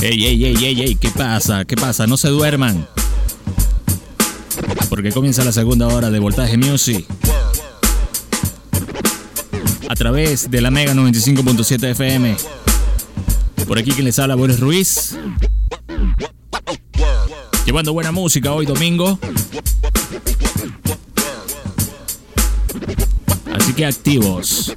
Ey, ey, ey, ey, ey, ¿qué pasa? ¿Qué pasa? No se duerman. Porque comienza la segunda hora de Voltaje Music. A través de la Mega 95.7 FM. Por aquí quien les habla, Boris Ruiz. Llevando buena música hoy domingo. Así que activos.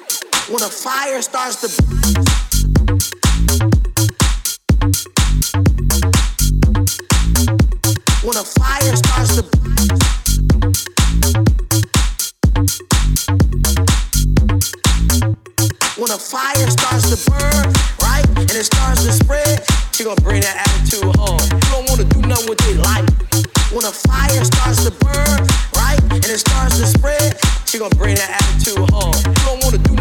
When a fire starts to when a fire starts to when a fire starts to burn, right, and it starts to spread, she gonna bring that attitude home. You don't wanna do nothing with their life. When a fire starts to burn, right, and it starts to spread, she gonna bring that attitude home.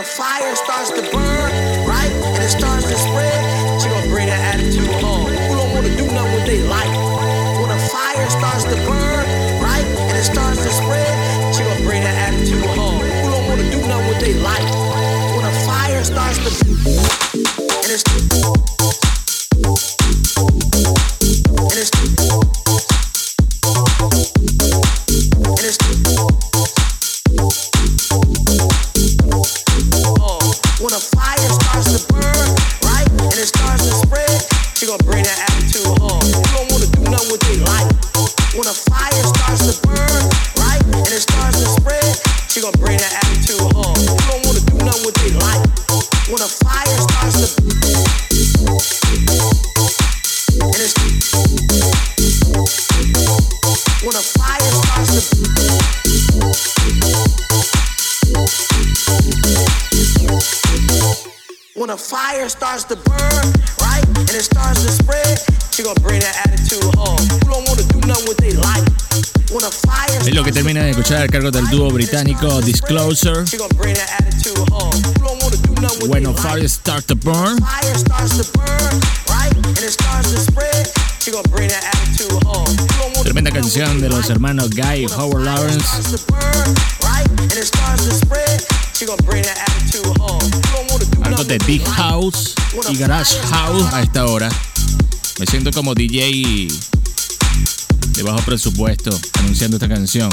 A fire starts to burn, with When a fire life. start to burn. Fire starts to burn, right, and it starts to spread, she gonna bring that attitude home. Tremenda canción de los hermanos Guy y Howard Lawrence. Algo de Big. House y Garage House a esta hora. Me siento como DJ de bajo presupuesto anunciando esta canción.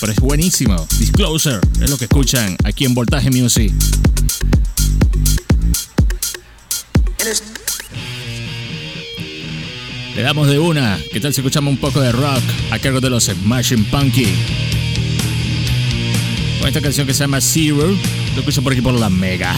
Pero es buenísimo. Disclosure es lo que escuchan aquí en Voltaje Music. Le damos de una. ¿Qué tal si escuchamos un poco de rock a cargo de los Smashing Punky? Con esta canción que se llama Zero, lo escucho por aquí por la Mega.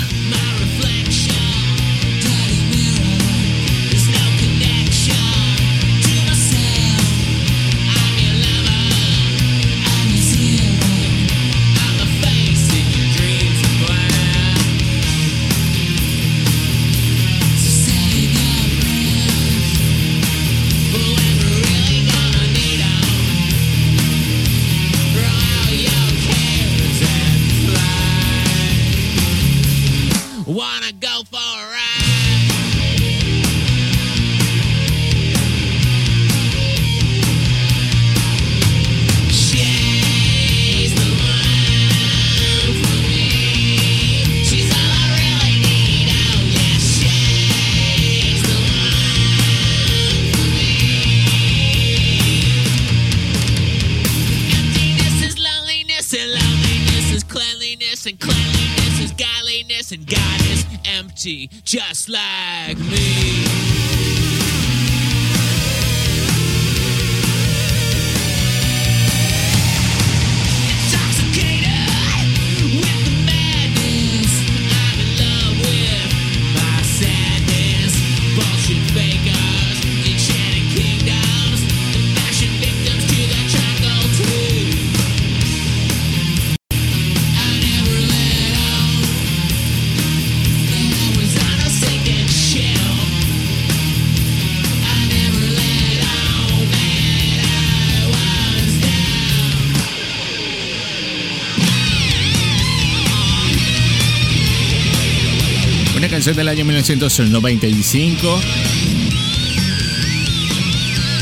Del año 1995.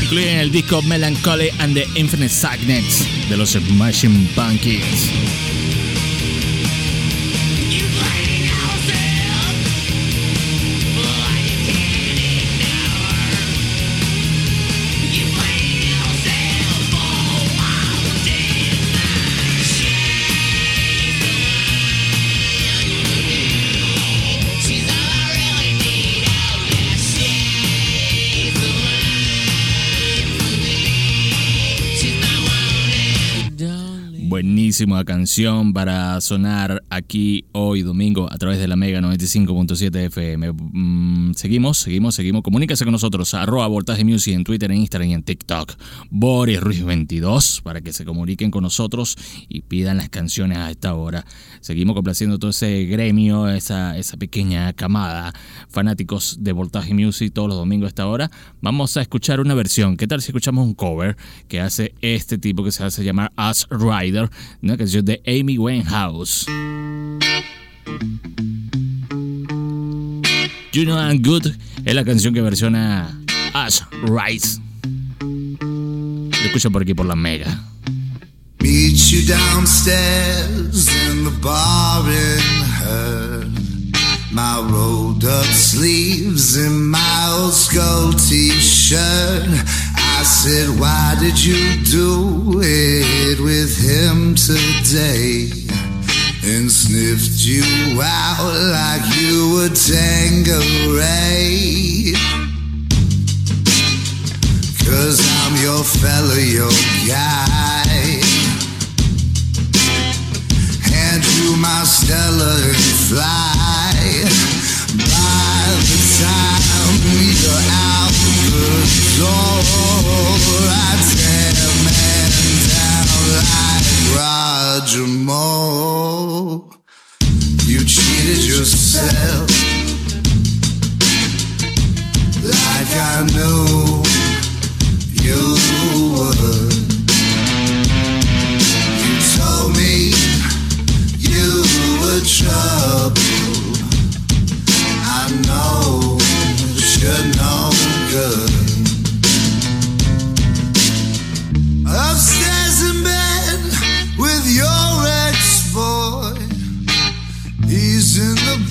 Incluyen el disco Melancholy and the Infinite Sadness de los Smashing Pumpkins. Buenísima canción para sonar aquí hoy domingo a través de la Mega 95.7 FM. Mm, seguimos, seguimos, seguimos. Comuníquese con nosotros, arroba Voltaje Music en Twitter, en Instagram y en TikTok. Boris Ruiz 22 para que se comuniquen con nosotros y pidan las canciones a esta hora. Seguimos complaciendo todo ese gremio, esa, esa pequeña camada, fanáticos de Voltaje Music todos los domingos a esta hora. Vamos a escuchar una versión. ¿Qué tal si escuchamos un cover que hace este tipo que se hace llamar Us Rider? una canción de Amy Winehouse. You Know I'm Good es la canción que versiona Ash Rice. Lo escucho por aquí por la Mega. Meet you downstairs in the bar in her. My rolled up sleeves and my old skull t-shirt. I said, Why did you do it with him today? And sniffed you out like you were Tangeray. Cause I'm your fella, your guy. Hand you my Stella and fly. By the time you're out the door, I tear man down like Roger Moore. You cheated yourself like I knew you would. You told me you were trouble.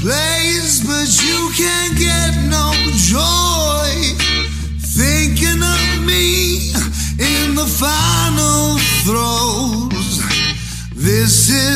Place, but you can't get no joy. Thinking of me in the final throes. This is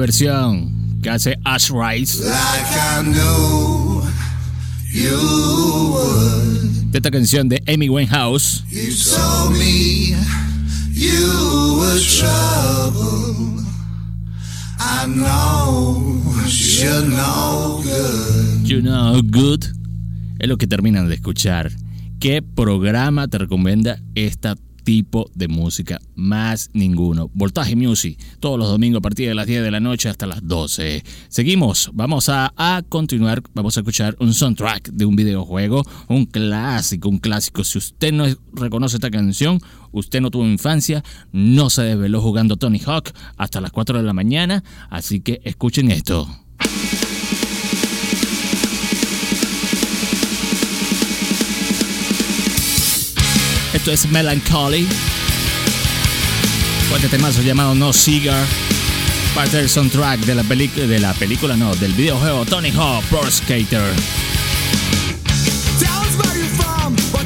versión que hace Ash Rice like I knew you would. de esta canción de Amy Winehouse. You told me you were trouble. I know you're no good. You know good. Es lo que terminan de escuchar. ¿Qué programa te recomienda este tipo de música? Más ninguno. Voltaje Music, todos los domingos a partir de las 10 de la noche hasta las 12. Seguimos, vamos a, a continuar, vamos a escuchar un soundtrack de un videojuego, un clásico, un clásico. Si usted no reconoce esta canción, usted no tuvo infancia, no se desveló jugando Tony Hawk hasta las 4 de la mañana, así que escuchen esto. Esto es Melancholy. Fuerte temazo llamado No Cigar. Parte del soundtrack de la, de la película, no, del videojuego Tony Hawk Pro Skater. Where you're from, what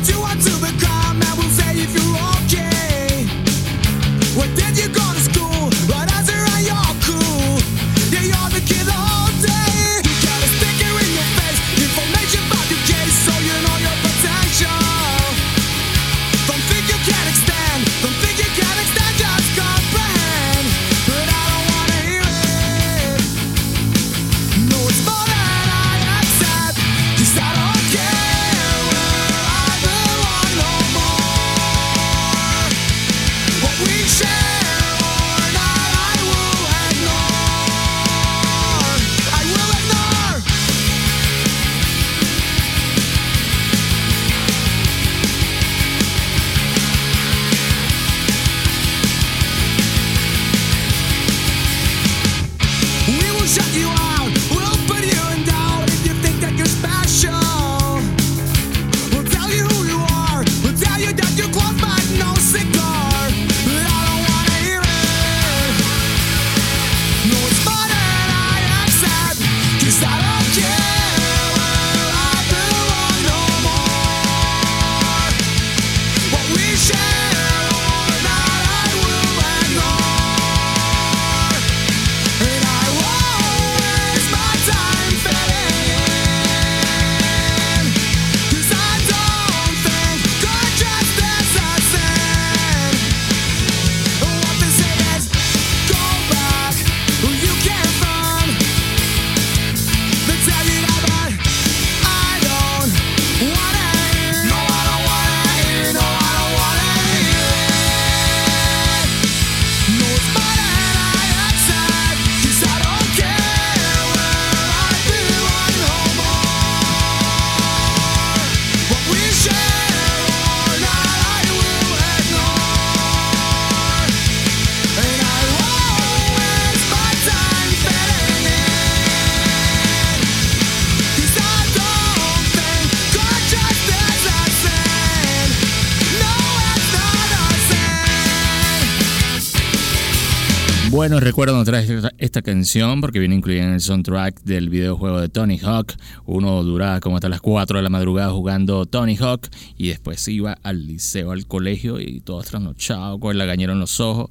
Buenos recuerdos nos esta, canción porque viene incluida en el soundtrack del videojuego de Tony Hawk. Uno duraba como hasta las 4 de la madrugada jugando Tony Hawk y después iba al liceo, al colegio y todo trasnochado con el lagañero en los ojos.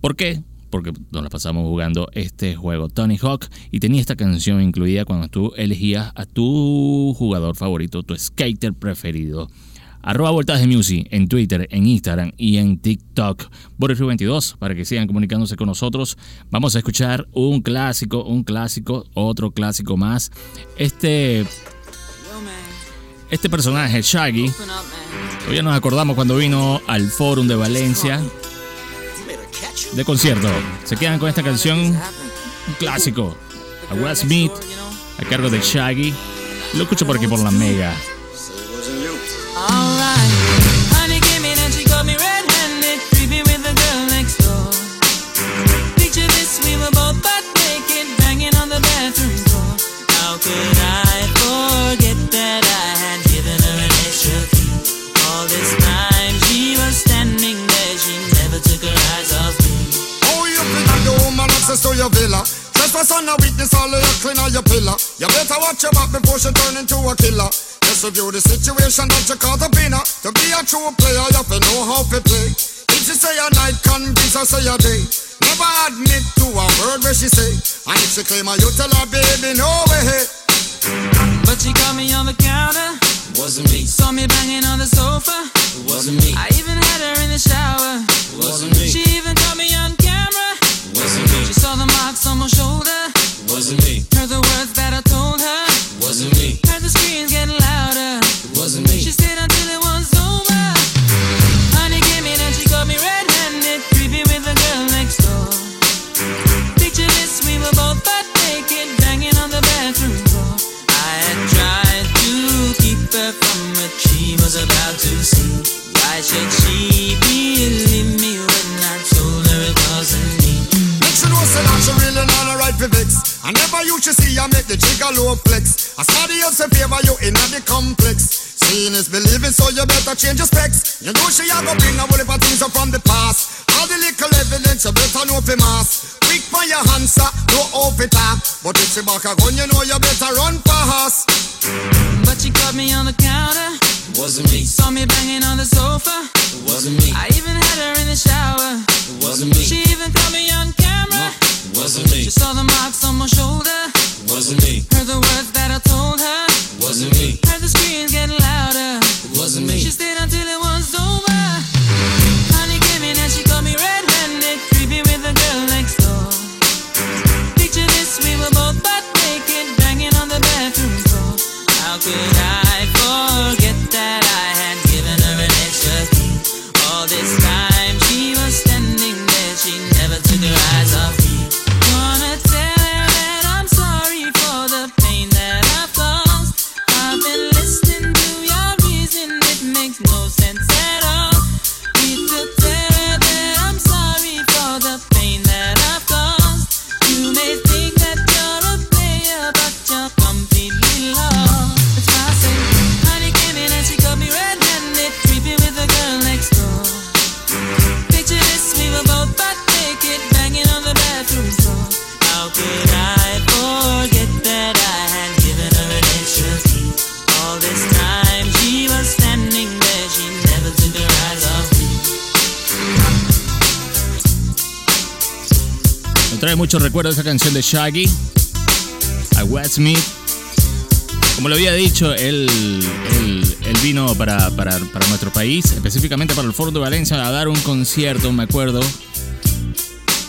¿Por qué? Porque nos la pasamos jugando este juego Tony Hawk y tenía esta canción incluida cuando tú elegías a tu jugador favorito, tu skater preferido. Arroba Voltaje Music en Twitter, en Instagram y en TikTok. Borderfree 22 para que sigan comunicándose con nosotros. Vamos a escuchar un clásico, un clásico, otro clásico más. Este, este personaje, Shaggy, todavía nos acordamos cuando vino al Forum de Valencia de concierto. Se quedan con esta canción, un clásico. A Will Smith, a cargo de Shaggy. Lo escucho por aquí por la Mega. Your villa? Trespass on a witness, all of your clean on your pillar. You better watch your back before she turn into a killer. Just review the situation that you caught up in her. To be a true player, you have to know how to play. If she say a night, convince her say a day. Never admit to a word where she say. And if she claim her, you tell her, baby, no way. But she caught me on the counter. Wasn't me, Saw me banging on the sofa. wasn't me, I even had her in the shower. wasn't me, She even saw the marks on my shoulder. wasn't me, Heard the words that I told I never used to see her make the jigger low flex. As somebody else in favor you in the complex. Seeing is believing, so you better change your specs. You know she a go bring a whole heap of things up from the past. All the little evidence you better know for mass. Quick for your answer, no off it up. But if she back a gun, you know you better run fast. But she caught me on the counter, Wasn't me, saw me banging on the sofa. It wasn't me, I even had her in the shower. It wasn't me, She even caught me on camera. Wasn't me, She saw the marks on my shoulder. wasn't me, Heard the words that I told her. wasn't me, Heard the screams esa canción de Shaggy, a Wes Smith. Como lo había dicho, él, él- él vino para, para- para nuestro país, específicamente para el Foro de Valencia, a dar un concierto. Me acuerdo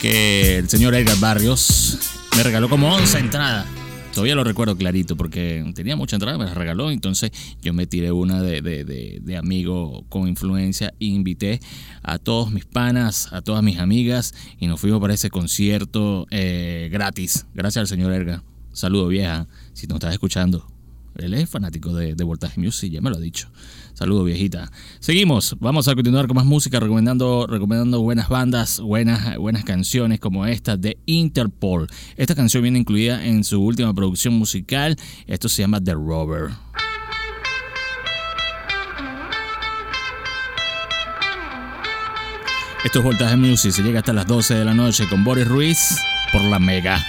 que el señor Edgar Barrios me regaló como 11 entradas. Todavía lo recuerdo clarito porque tenía mucha entrada, me las regaló. Entonces yo me tiré una de, de- de- amigo con influencia e invité a todos mis panas, a todas mis amigas y nos fuimos para ese concierto eh, gratis. Gracias al señor Edgar. Saludo vieja, si nos estás escuchando. Él es fanático de, de Music, ya me lo ha dicho. Saludos, viejita. Seguimos, vamos a continuar con más música, recomendando, recomendando buenas bandas, buenas, buenas canciones como esta de Interpol. Esta canción viene incluida en su última producción musical. Esto se llama The Rover. Esto es Voltaje Music, se llega hasta las 12 de la noche con Boris Ruiz por la Mega.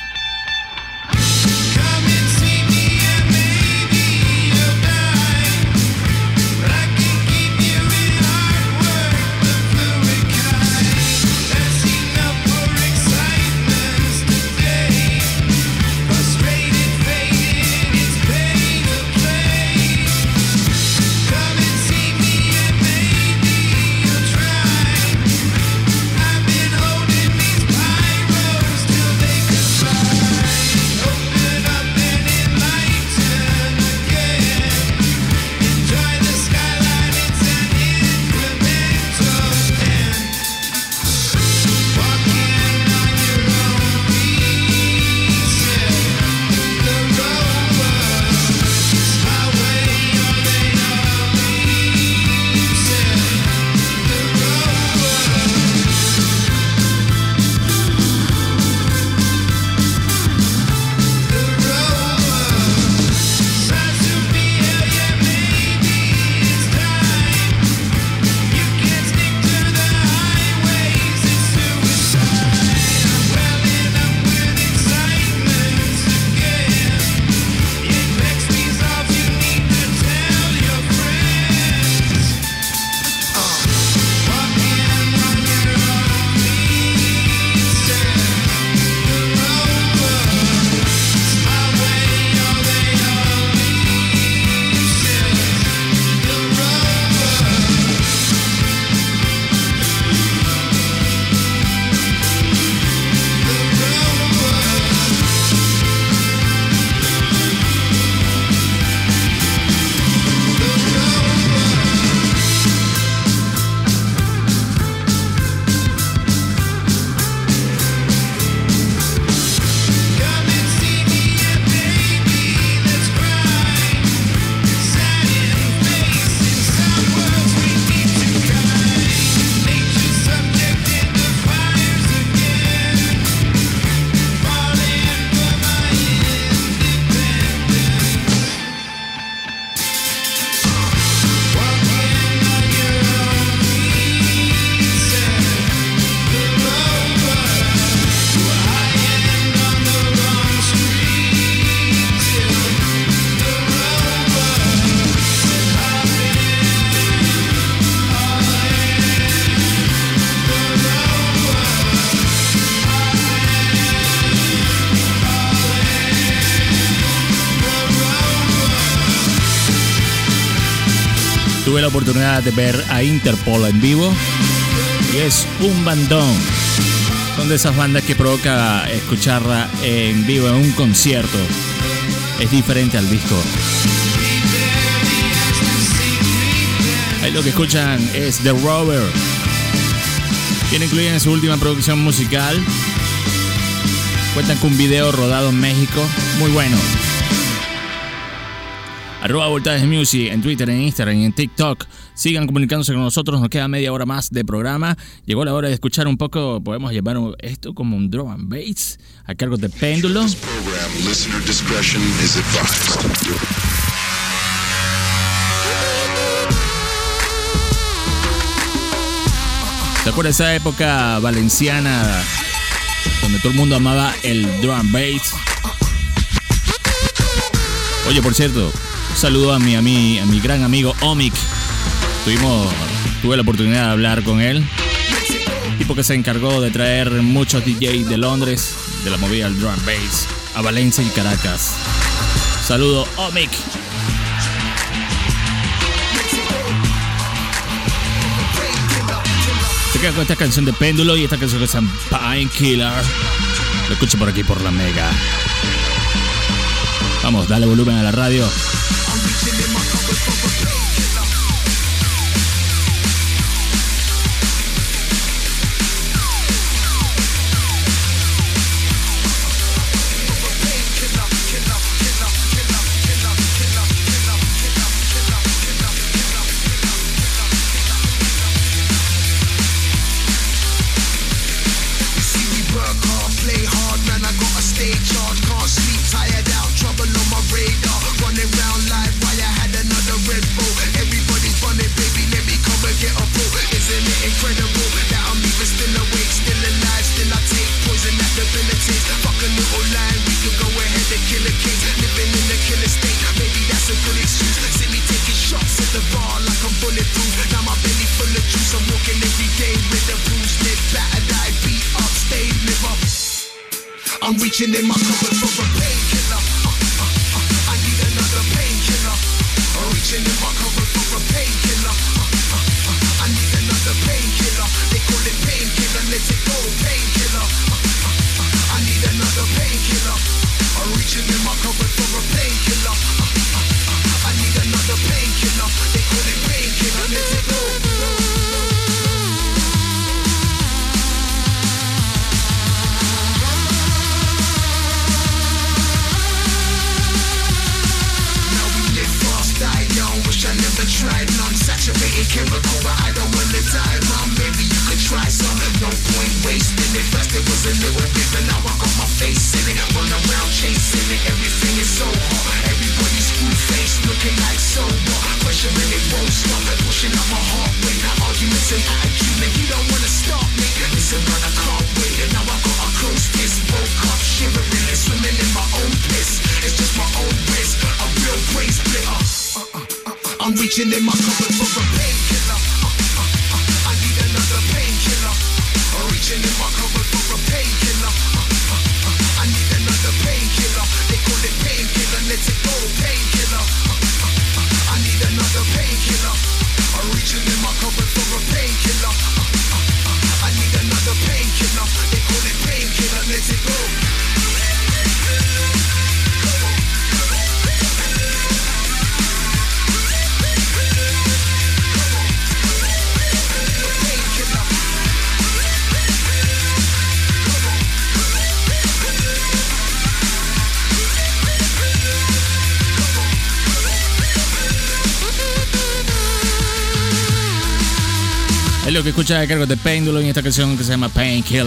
Oportunidad de ver a Interpol en vivo y es un bandón. Son de esas bandas que provoca escucharla en vivo en un concierto. Es diferente al disco. Ahí lo que escuchan es The Rover. Tiene incluida en su última producción musical. Cuentan con un video rodado en México. Muy bueno. Arroba Voltaje Music en Twitter, en Instagram y en TikTok. Sigan comunicándose con nosotros. Nos queda media hora más de programa. Llegó la hora de escuchar un poco. Podemos llamar esto como un drum and bass a cargo de Péndulo. ¿Te acuerdas esa época valenciana donde todo el mundo amaba el drum and bass? Oye, por cierto, un saludo a mi, a mi, a mi gran amigo Omic. Tuvimos, tuve la oportunidad de hablar con él. Tipo que se encargó de traer muchos DJs de Londres, de la movida del drum bass, a Valencia y Caracas. Saludo, Omic. Se queda con esta canción de Péndulo y esta canción que se llama Painkiller. Lo escucho por aquí por la Mega. Vamos, dale volumen a la radio. Cause reaching in my cupboard for a painkiller. Reaching in my cupboard for a painkiller. Uh, uh, uh, I need another painkiller. Reaching in my cupboard for a painkiller. I need another painkiller. They call it painkiller. Let it go, painkiller. I need another painkiller. Reaching in my cupboard for a painkiller. I need another painkiller. They call it painkiller. Let it go. Lo que escucha de cargo de Péndulo en esta canción que se llama Painkiller.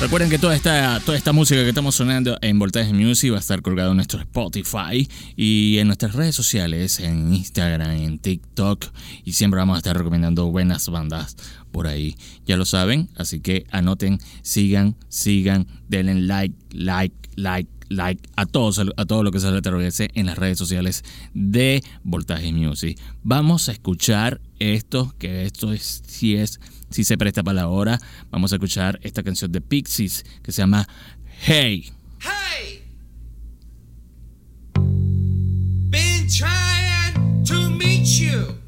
Recuerden que toda esta, toda esta música que estamos sonando en Voltaje Music va a estar colgada en nuestro Spotify y en nuestras redes sociales, en Instagram, en TikTok. Y siempre vamos a estar recomendando buenas bandas por ahí. Ya lo saben, así que anoten, sigan, sigan, denle like, like, like, like a todos a todo lo que se le atraviese en las redes sociales de Voltaje Music. Vamos a escuchar esto, que esto es si es si se presta para la hora. Vamos a escuchar esta canción de Pixies que se llama Hey. Hey! Been trying to meet you.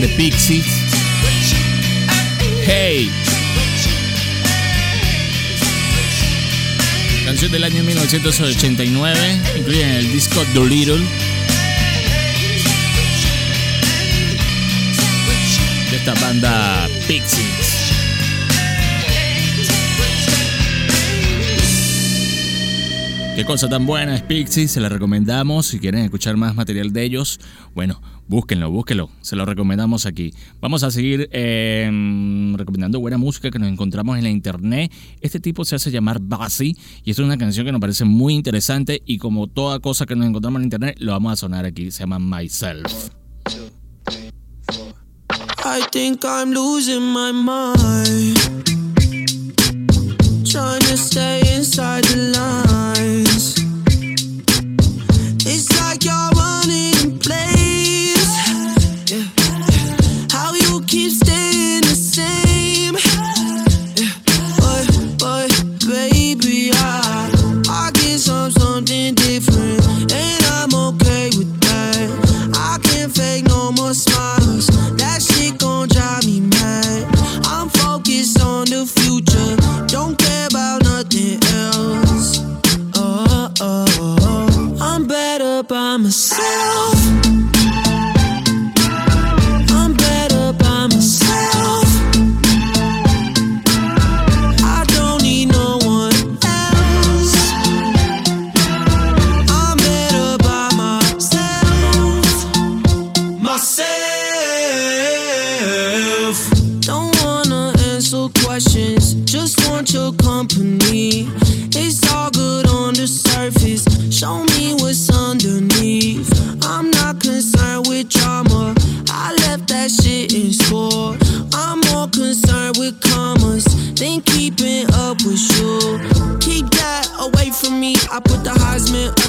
De Pixies. Hey. Canción del año 1989, incluida en el disco Doolittle. De esta banda Pixies. Qué cosa tan buena es Pixies, se la recomendamos. Si quieren escuchar más material de ellos, bueno, búsquenlo, búsquenlo. Se lo recomendamos aquí. Vamos a seguir eh, recomendando buena música que nos encontramos en la internet. Este tipo se hace llamar Bassy y esto es una canción que nos parece muy interesante y como toda cosa que nos encontramos en internet, lo vamos a sonar aquí. Se llama Myself. I think I'm losing my mind. Trying to stay inside the lines. It's like you're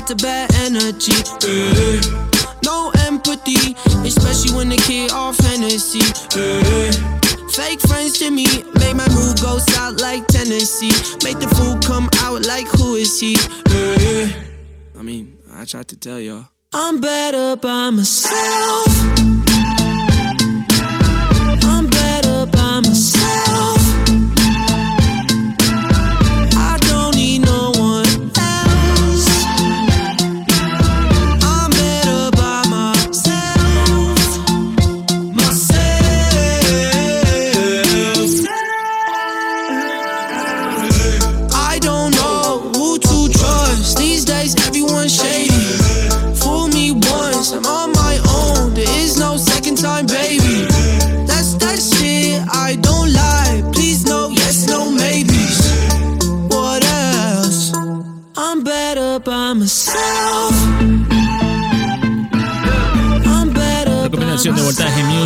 To bad energy. eh. No empathy, especially when the kid off Hennessy. eh. Fake friends to me, make my mood go south like Tennessee. Make the food come out like who is he? eh. I mean, I tried to tell y'all. I'm better by myself.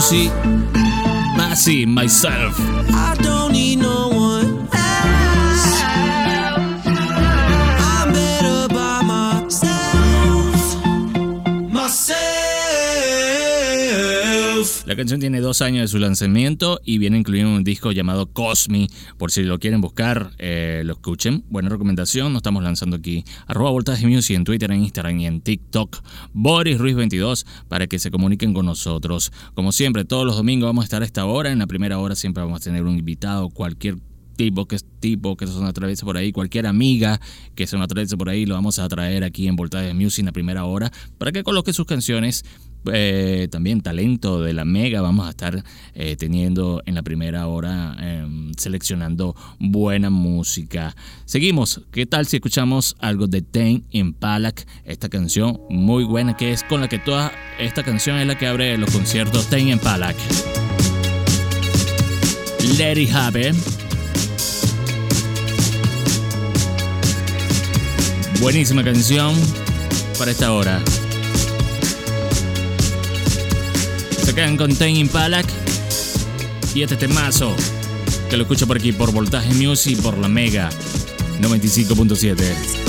Voltaje Music. Bassy, Myself. La canción tiene dos años de su lanzamiento y viene incluido en un disco llamado Cosme. Por si lo quieren buscar, eh, lo escuchen. Buena recomendación. Nos estamos lanzando aquí. Arroba Voltaje Music en Twitter, en Instagram y en TikTok. Boris Ruiz 22 para que se comuniquen con nosotros. Como siempre, todos los domingos vamos a estar a esta hora. En la primera hora siempre vamos a tener un invitado, cualquier tipo que es tipo que se nos atraviese por ahí, cualquier amiga que se nos atraviese por ahí, lo vamos a traer aquí en Voltaje Music en la primera hora para que coloque sus canciones. Eh, también talento de la Mega vamos a estar eh, teniendo en la primera hora eh, seleccionando buena música. Seguimos, ¿qué tal si escuchamos algo de Ten Impalak? Esta canción muy buena que es con la que toda esta canción es la que abre los conciertos Ten Impalak. Let it. Buenísima canción para esta hora. Se quedan con Ten Impalak y este temazo que lo escucho por aquí por Voltaje Music por la Mega 95.7.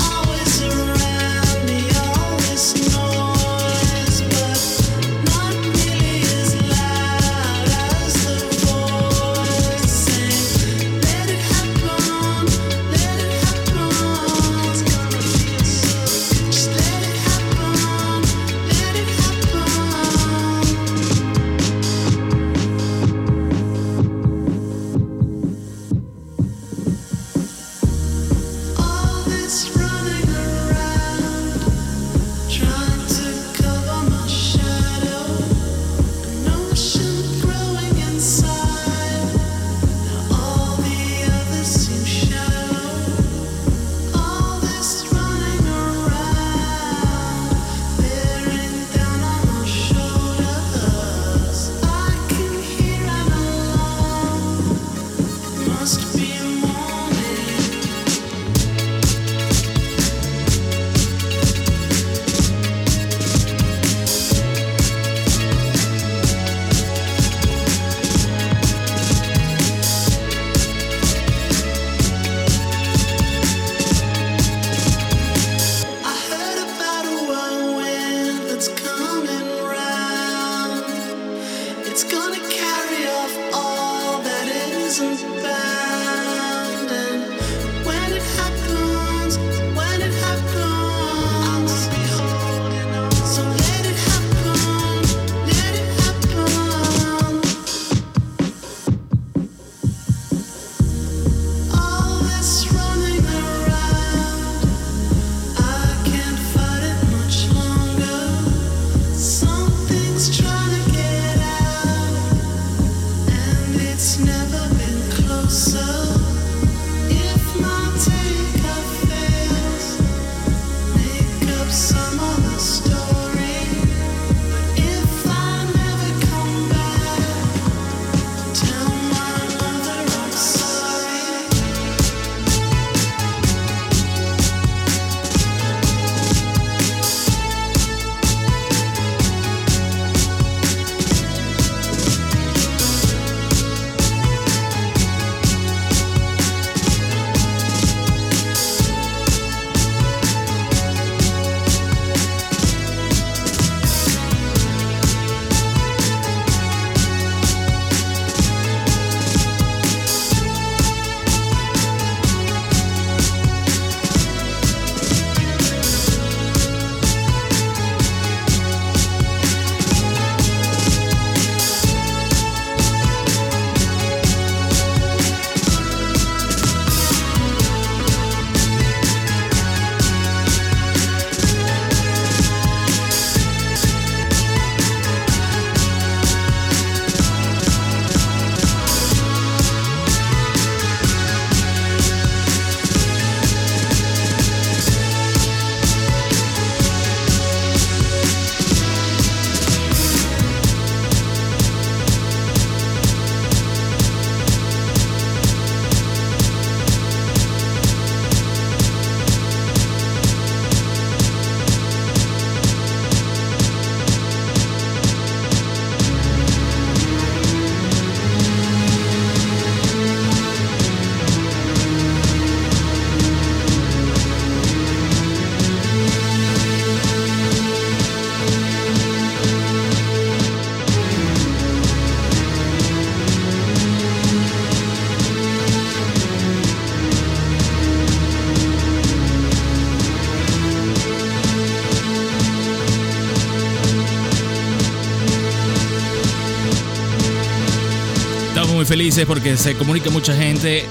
felices porque se comunica mucha gente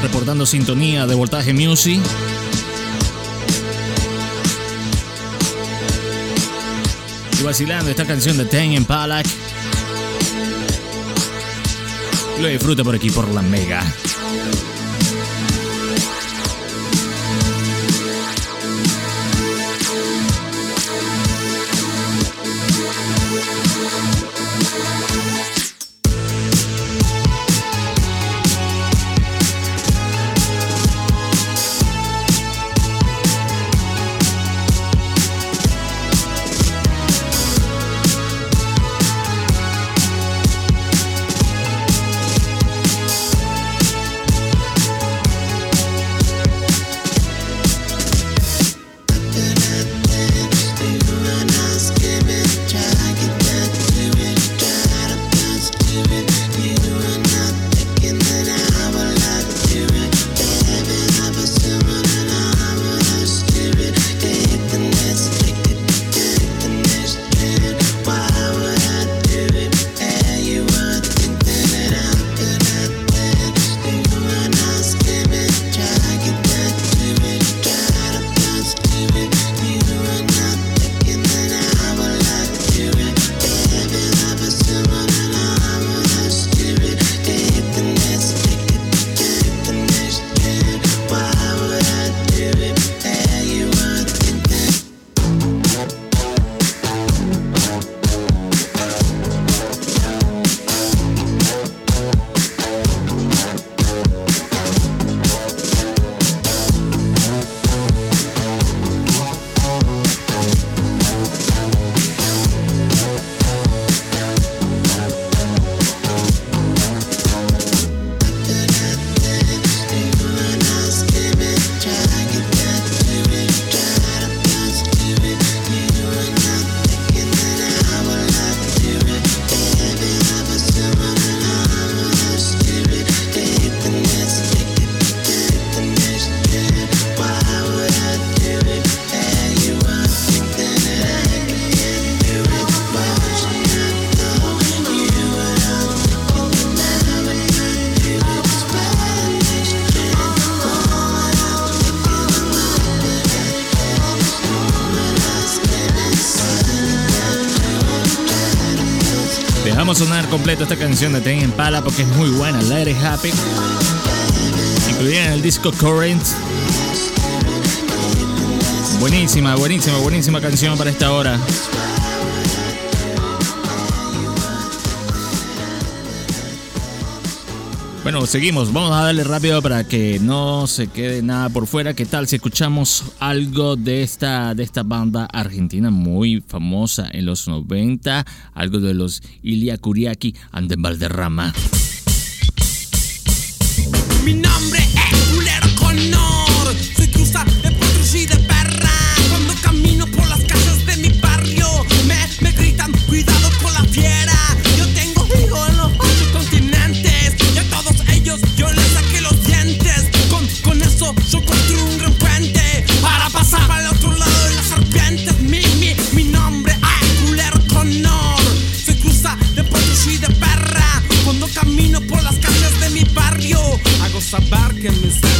reportando sintonía de Voltaje Music. Y vacilando esta canción de Ten en Palak. Lo disfruta por aquí por la Mega. canción de Tame Impala porque es muy buena, Let It Happy, incluida en el disco Current. Buenísima, buenísima, buenísima canción para esta hora. Bueno, seguimos. Vamos a darle rápido para que no se quede nada por fuera. ¿Qué tal si escuchamos algo de esta, de esta banda argentina muy famosa en los 90? Algo de los Ilia Kuriaki and Valderrama. Mi nombre nossa barca, me.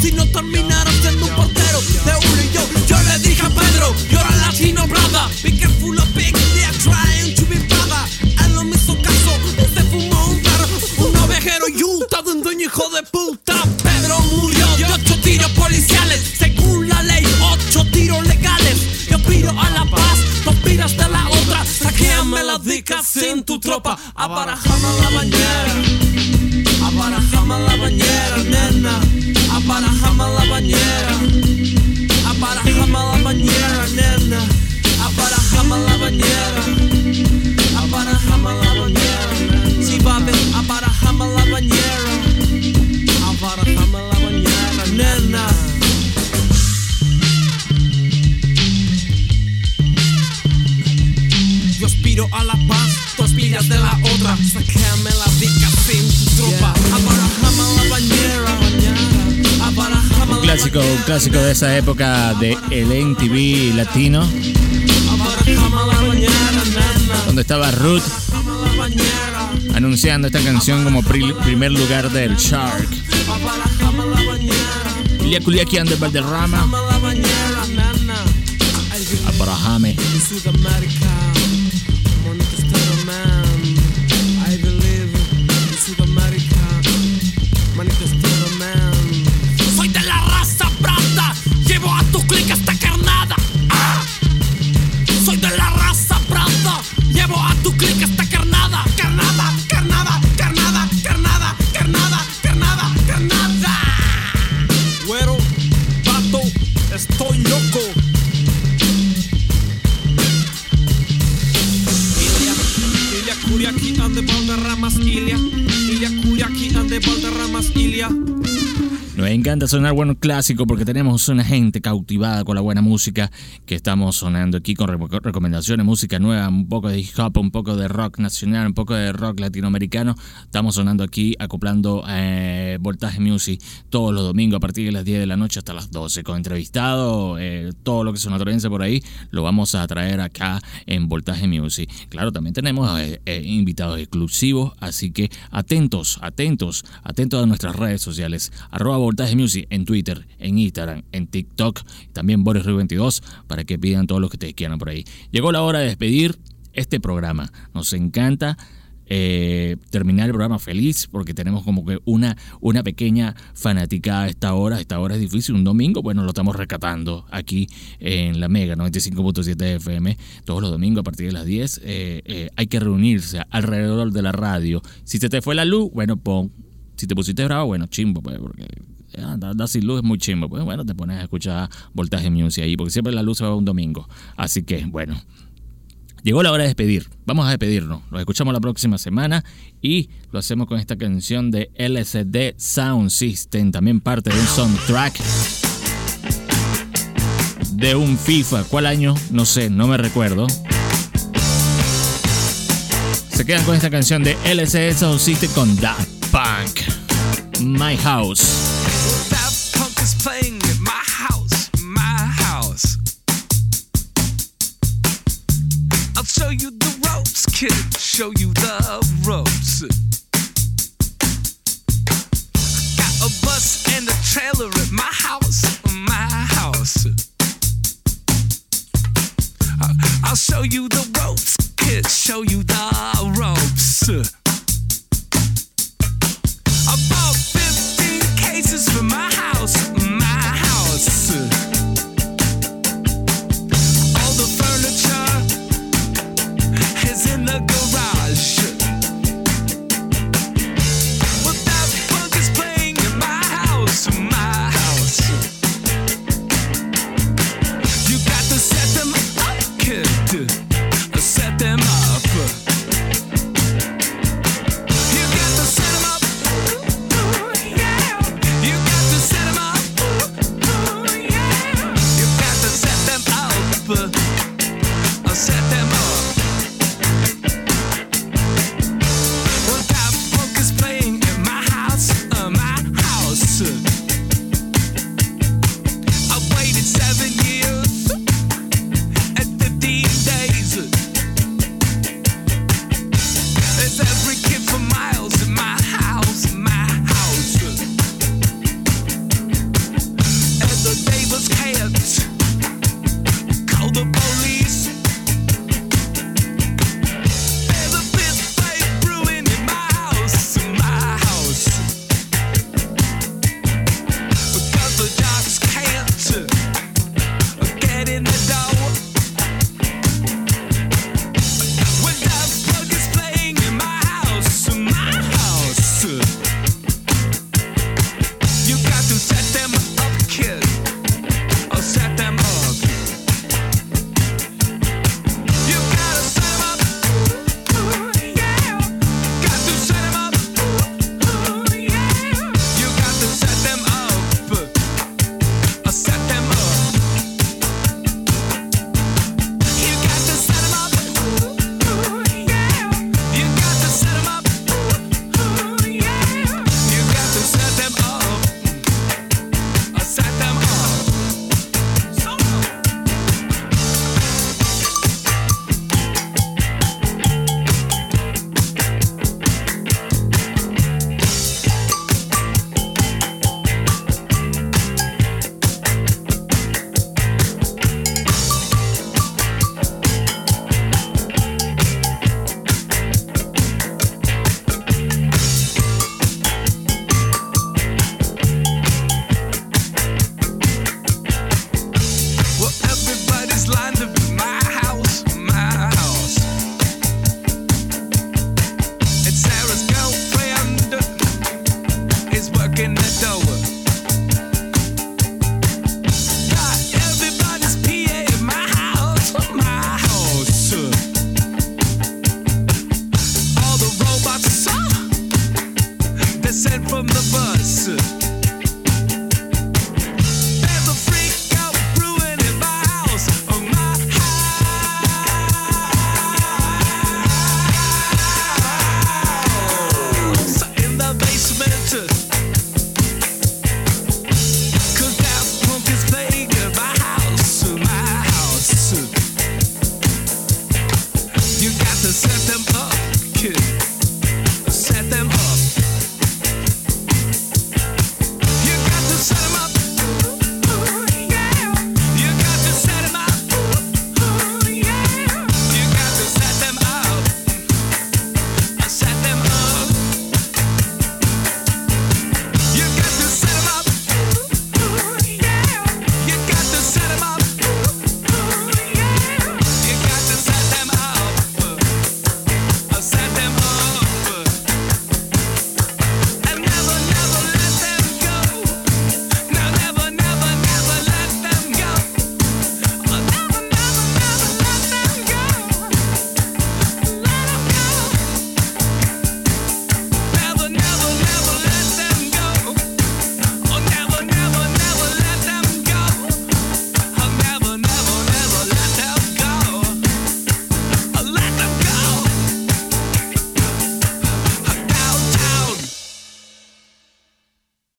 Si no terminaras siendo un portero de uno y yo, yo le dije a Pedro, y ahora la sinobrada, vi de esa época de el MTV latino, donde estaba Ruth anunciando esta canción como primer lugar del Shark. Ilia Kuliaki Valderrama. Abrahame. Encanta sonar bueno clásico porque tenemos una gente cautivada con la buena música que estamos sonando aquí con re- recomendaciones, música nueva, un poco de hip hop, un poco de rock nacional, un poco de rock latinoamericano. Estamos sonando aquí, acoplando eh, Voltaje Music todos los domingos a partir de las 10 de la noche hasta las 12 con entrevistado, eh, todo lo que es sonorense por ahí, lo vamos a traer acá en Voltaje Music. Claro, también tenemos eh, invitados exclusivos, así que atentos, atentos, atentos a nuestras redes sociales, arroba Voltaje Music en Twitter, en Instagram, en TikTok, también Boris Rui 22 para que pidan todo lo que ustedes quieran por ahí. Llegó la hora de despedir este programa. Nos encanta eh, terminar el programa feliz porque tenemos como que una, una pequeña fanaticada a esta hora. Esta hora es difícil, un domingo, bueno, lo estamos rescatando aquí en la Mega 95.7 FM. Todos los domingos a partir de las 10 eh, eh, hay que reunirse alrededor de la radio. Si se te fue la luz, bueno, pon. Si te pusiste bravo, bueno, chimbo, pues, porque andar andar sin luz es muy chimbo. Pues bueno, te pones a escuchar voltaje music ahí, porque siempre la luz se va un domingo. Así que, bueno, Llegó la hora de despedir. Vamos a despedirnos. Los escuchamos la próxima semana y lo hacemos con esta canción de LCD Sound System, también parte de un soundtrack de un FIFA. ¿Cuál año? No sé, no me recuerdo. Se quedan con esta canción de LCD Sound System con Daft Punk. My House. Show you